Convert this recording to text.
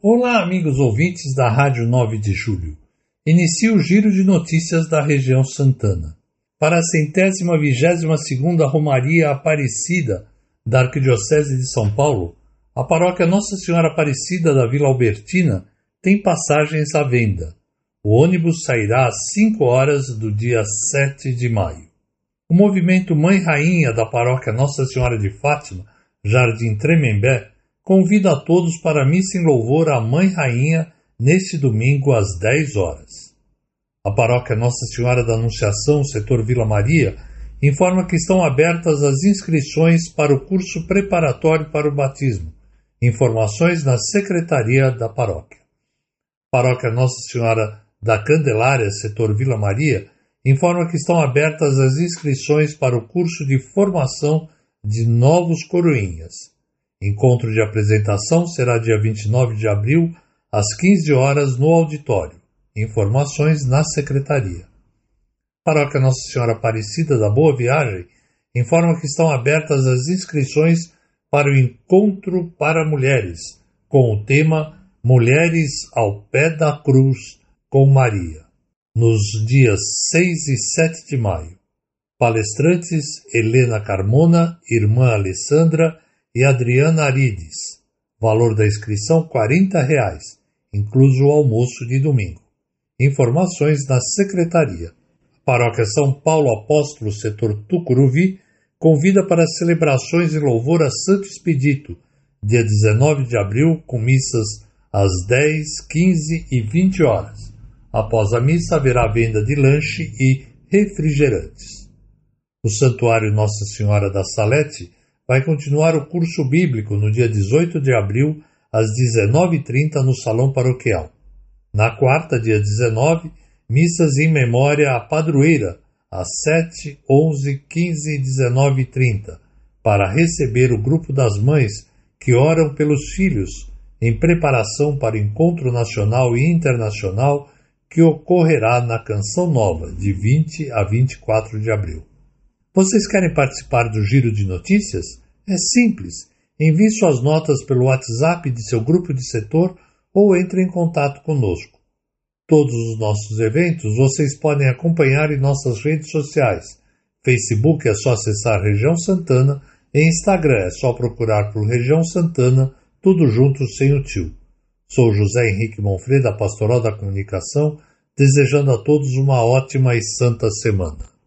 Olá, amigos ouvintes da Rádio 9 de Julho. Inicia o giro de notícias da região Santana. Para a centésima vigésima segunda Romaria Aparecida da Arquidiocese de São Paulo, a paróquia Nossa Senhora Aparecida da Vila Albertina tem passagens à venda. O ônibus sairá às 5 horas do dia 7 de maio. O movimento Mãe Rainha da paróquia Nossa Senhora de Fátima, Jardim Tremembé, convida a todos para missa em louvor à Mãe Rainha neste domingo às 10 horas. A paróquia Nossa Senhora da Anunciação, setor Vila Maria, informa que estão abertas as inscrições para o curso preparatório para o batismo. Informações na secretaria da paróquia. Paróquia Nossa Senhora da Candelária, setor Vila Maria, informa que estão abertas as inscrições para o curso de formação de novos coroinhas. Encontro de apresentação será dia 29 de abril, às 15 horas, no auditório. Informações na secretaria. Paróquia Nossa Senhora Aparecida da Boa Viagem informa que estão abertas as inscrições para o Encontro para Mulheres, com o tema Mulheres ao Pé da Cruz com Maria, nos dias 6 e 7 de maio. Palestrantes Helena Carmona, irmã Alessandra e Adriana Arides. Valor da inscrição 40 reais, incluso o almoço de domingo. Informações na Secretaria. A Paróquia São Paulo Apóstolo, setor Tucuruvi, convida para celebrações em louvor a Santo Expedito, dia 19 de abril, com missas às 10, 15 e 20 horas. Após a missa haverá venda de lanche e refrigerantes. O Santuário Nossa Senhora da Salete vai continuar o curso bíblico no dia 18 de abril, às 19h30, no Salão Paroquial. Na quarta, dia 19, missas em memória à padroeira, às 7, 11, 15 e 19h30, para receber o grupo das mães que oram pelos filhos, em preparação para o encontro nacional e internacional que ocorrerá na Canção Nova, de 20 a 24 de abril. Vocês querem participar do Giro de Notícias? É simples. Envie suas notas pelo WhatsApp de seu grupo de setor ou entre em contato conosco. Todos os nossos eventos vocês podem acompanhar em nossas redes sociais. Facebook é só acessar Região Santana e Instagram é só procurar por Região Santana, tudo junto sem o tio. Sou José Henrique Monfreda, Pastoral da Comunicação, desejando a todos uma ótima e santa semana.